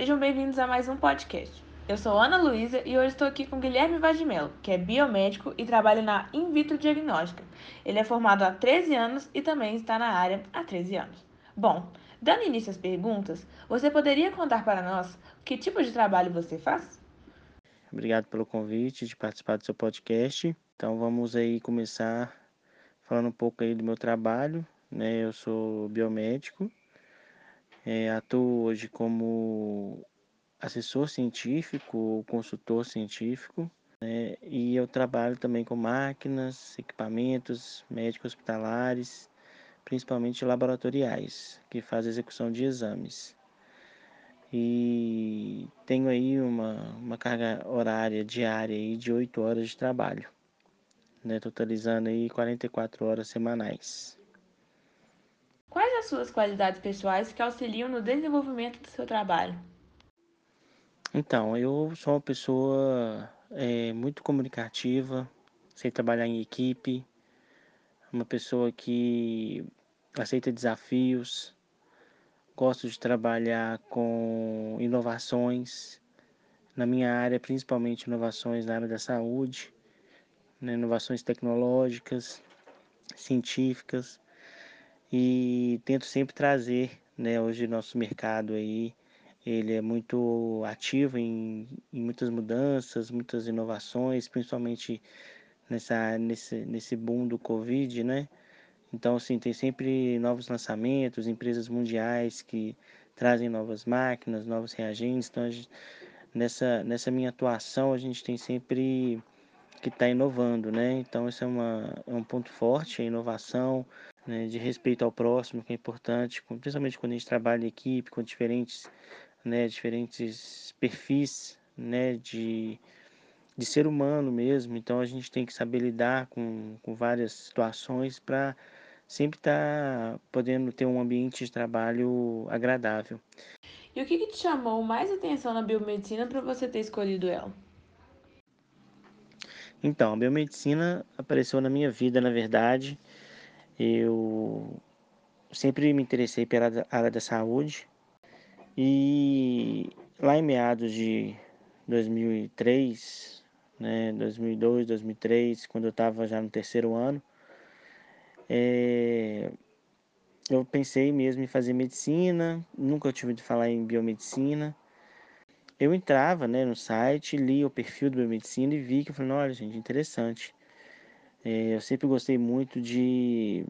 Sejam bem-vindos a mais um podcast. Eu sou Ana Luísa e hoje estou aqui com Guilherme Vadimelo, que é biomédico e trabalha na In Vitro Diagnóstica. Ele é formado há 13 anos e também está na área há 13 anos. Bom, dando início às perguntas, você poderia contar para nós que tipo de trabalho você faz? Obrigado pelo convite de participar do seu podcast. Então vamos aí começar falando um pouco aí do meu trabalho. Né? Eu sou biomédico, é, atuo hoje como assessor científico, consultor científico, né? e eu trabalho também com máquinas, equipamentos médicos hospitalares, principalmente laboratoriais, que faz execução de exames. E tenho aí uma, uma carga horária diária aí de 8 horas de trabalho, né? totalizando aí 44 horas semanais. Quais as suas qualidades pessoais que auxiliam no desenvolvimento do seu trabalho? Então, eu sou uma pessoa é, muito comunicativa, sei trabalhar em equipe, uma pessoa que aceita desafios, gosto de trabalhar com inovações na minha área, principalmente inovações na área da saúde, né, inovações tecnológicas, científicas e tento sempre trazer, né, hoje nosso mercado aí ele é muito ativo em, em muitas mudanças, muitas inovações, principalmente nessa, nesse, nesse boom do Covid, né? Então, assim, tem sempre novos lançamentos, empresas mundiais que trazem novas máquinas, novos reagentes. Então, gente, nessa, nessa minha atuação, a gente tem sempre que estar tá inovando, né? Então, isso é, uma, é um ponto forte, a inovação, né? de respeito ao próximo, que é importante, principalmente quando a gente trabalha em equipe, com diferentes né, diferentes perfis, né, de, de ser humano mesmo. Então a gente tem que saber lidar com, com várias situações para sempre estar tá podendo ter um ambiente de trabalho agradável. E o que, que te chamou mais atenção na biomedicina para você ter escolhido ela? Então, a biomedicina apareceu na minha vida, na verdade. Eu sempre me interessei pela área da saúde, e lá em meados de 2003, né, 2002, 2003, quando eu estava já no terceiro ano, é, eu pensei mesmo em fazer medicina, nunca tive de falar em biomedicina. Eu entrava né, no site, li o perfil do biomedicina e vi que eu falei, olha gente, interessante. É, eu sempre gostei muito de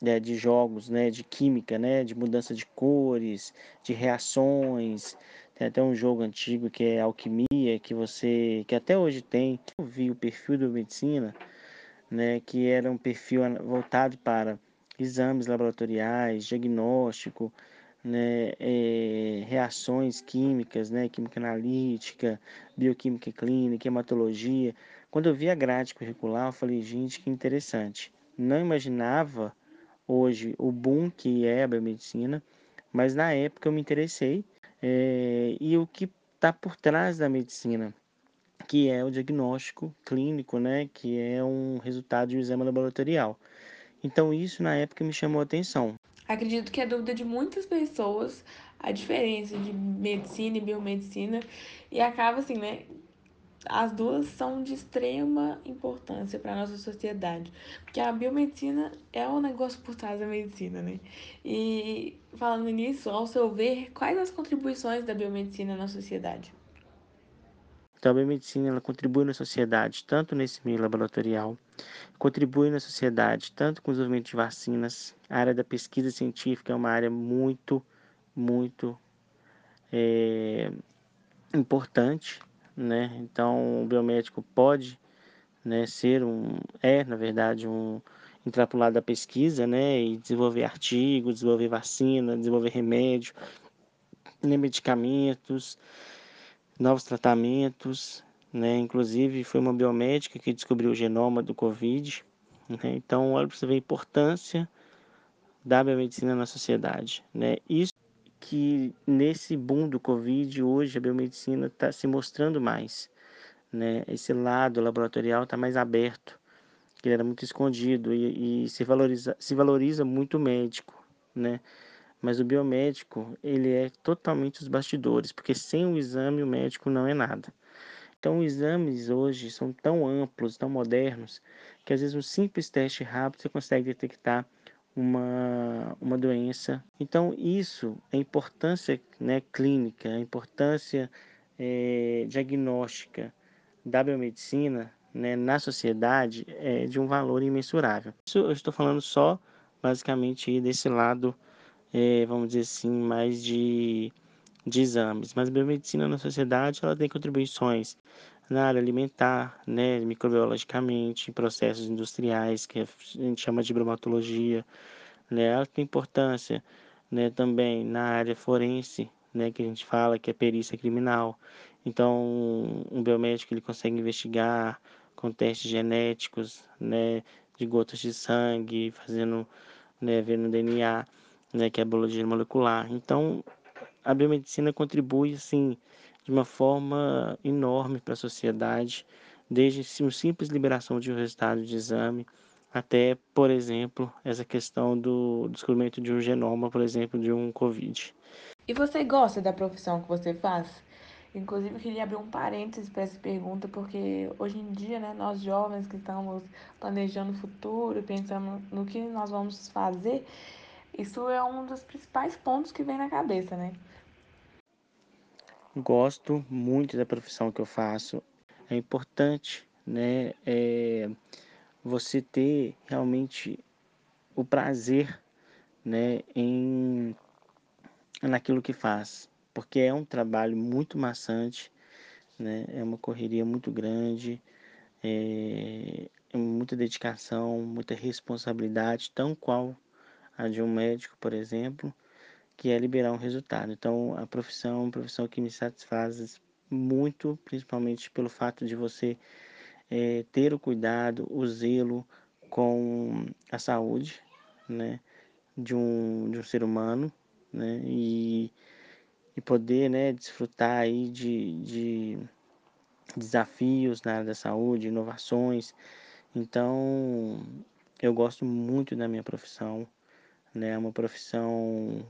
né, de jogos, né, de química, né, de mudança de cores, de reações. Tem até um jogo antigo que é Alquimia, que você, que até hoje tem. Eu vi o perfil da medicina, né, que era um perfil voltado para exames laboratoriais, diagnóstico, né, é, reações químicas, né, química analítica, bioquímica clínica, hematologia. Quando eu vi a grade curricular, eu falei, gente, que interessante. Não imaginava hoje o boom que é a biomedicina, mas na época eu me interessei é, e o que está por trás da medicina, que é o diagnóstico clínico, né, que é um resultado de um exame laboratorial. Então isso na época me chamou a atenção. Acredito que é dúvida de muitas pessoas a diferença de medicina e biomedicina e acaba assim, né, as duas são de extrema importância para a nossa sociedade. Porque a biomedicina é um negócio por trás da medicina, né? E falando nisso, ao seu ver, quais as contribuições da biomedicina na sociedade? Então, a biomedicina ela contribui na sociedade, tanto nesse meio laboratorial, contribui na sociedade, tanto com o desenvolvimento de vacinas. A área da pesquisa científica é uma área muito, muito é, importante né? Então, o biomédico pode, né, ser um, é, na verdade, um entrar para o lado da pesquisa, né, e desenvolver artigos, desenvolver vacina, desenvolver remédio, né, medicamentos, novos tratamentos, né? Inclusive, foi uma biomédica que descobriu o genoma do Covid. Né? Então, olha para você ver a importância da biomedicina na sociedade, né? Isso que nesse boom do Covid, hoje a biomedicina está se mostrando mais. Né? Esse lado laboratorial está mais aberto, que era muito escondido e, e, se, valoriza, se valoriza muito o médico. Né? Mas o biomédico, ele é totalmente os bastidores, porque sem o exame o médico não é nada. Então, os exames hoje são tão amplos, tão modernos, que às vezes um simples teste rápido você consegue detectar uma, uma doença. Então, isso, a importância né, clínica, a importância é, diagnóstica da biomedicina né, na sociedade é de um valor imensurável. Isso eu estou falando só, basicamente, desse lado, é, vamos dizer assim, mais de de exames, mas a biomedicina na sociedade ela tem contribuições na área alimentar, né, microbiologicamente, em processos industriais, que a gente chama de bromatologia, né, tem importância, né, também na área forense, né, que a gente fala que é perícia criminal. Então, um biomédico ele consegue investigar com testes genéticos, né, de gotas de sangue, fazendo, né, vendo DNA, né, que é a biologia molecular. Então, a biomedicina contribui assim de uma forma enorme para a sociedade, desde uma simples liberação de um resultado de exame até, por exemplo, essa questão do descobrimento de um genoma, por exemplo, de um COVID. E você gosta da profissão que você faz? Inclusive, eu queria abrir um parênteses para essa pergunta, porque hoje em dia, né, nós jovens que estamos planejando o futuro, pensando no que nós vamos fazer, isso é um dos principais pontos que vem na cabeça, né? Gosto muito da profissão que eu faço. É importante, né, é você ter realmente o prazer, né, em naquilo que faz, porque é um trabalho muito maçante, né? É uma correria muito grande, é, é muita dedicação, muita responsabilidade, tão qual a de um médico, por exemplo, que é liberar um resultado. Então, a profissão é uma profissão que me satisfaz muito, principalmente pelo fato de você é, ter o cuidado, o zelo com a saúde, né, de um, de um ser humano, né, e, e poder, né, desfrutar aí de, de desafios na área da saúde, inovações. Então, eu gosto muito da minha profissão, né, é uma profissão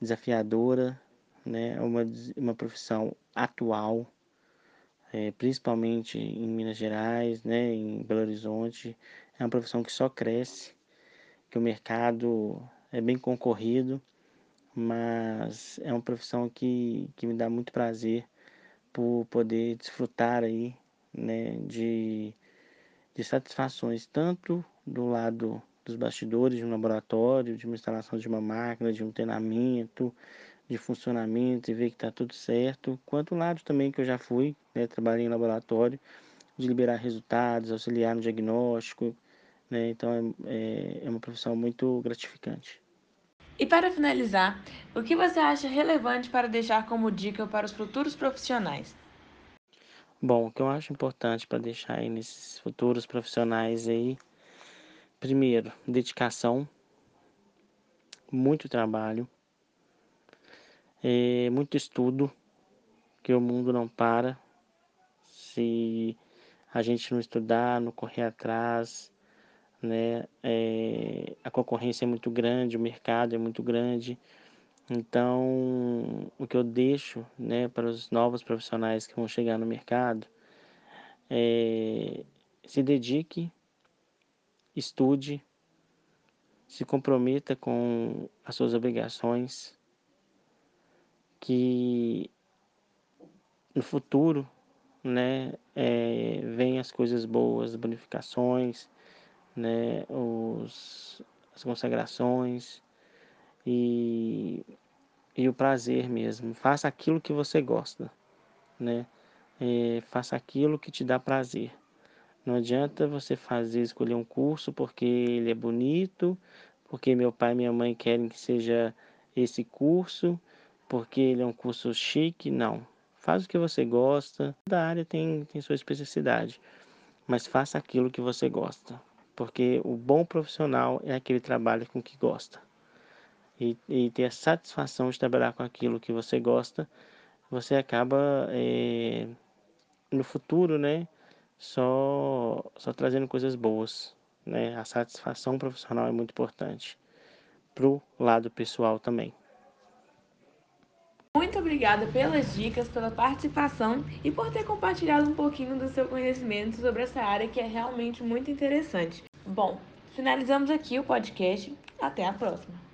desafiadora, né? É uma, uma profissão atual, é, principalmente em Minas Gerais, né? Em Belo Horizonte. É uma profissão que só cresce, que o mercado é bem concorrido, mas é uma profissão que, que me dá muito prazer por poder desfrutar aí, né? De, de satisfações tanto do lado dos bastidores de um laboratório, de uma instalação de uma máquina, de um treinamento, de funcionamento e ver que está tudo certo, quanto o lado também que eu já fui, né, trabalhei em laboratório, de liberar resultados, auxiliar no diagnóstico, né, então é, é uma profissão muito gratificante. E para finalizar, o que você acha relevante para deixar como dica para os futuros profissionais? Bom, o que eu acho importante para deixar aí nesses futuros profissionais aí Primeiro, dedicação, muito trabalho, é, muito estudo, que o mundo não para. Se a gente não estudar, não correr atrás, né? É, a concorrência é muito grande, o mercado é muito grande. Então, o que eu deixo, né, para os novos profissionais que vão chegar no mercado é se dedique, estude, se comprometa com as suas obrigações, que no futuro, né, é, vem as coisas boas, as bonificações, né, os, as consagrações e, e o prazer mesmo. Faça aquilo que você gosta, né? É, faça aquilo que te dá prazer. Não adianta você fazer, escolher um curso porque ele é bonito, porque meu pai e minha mãe querem que seja esse curso, porque ele é um curso chique. Não. Faz o que você gosta. Cada área tem, tem sua especificidade. Mas faça aquilo que você gosta. Porque o bom profissional é aquele que trabalha com o que gosta. E, e ter a satisfação de trabalhar com aquilo que você gosta, você acaba é, no futuro, né? Só, só trazendo coisas boas. Né? A satisfação profissional é muito importante. pro lado pessoal também. Muito obrigada pelas dicas, pela participação e por ter compartilhado um pouquinho do seu conhecimento sobre essa área que é realmente muito interessante. Bom, finalizamos aqui o podcast. Até a próxima!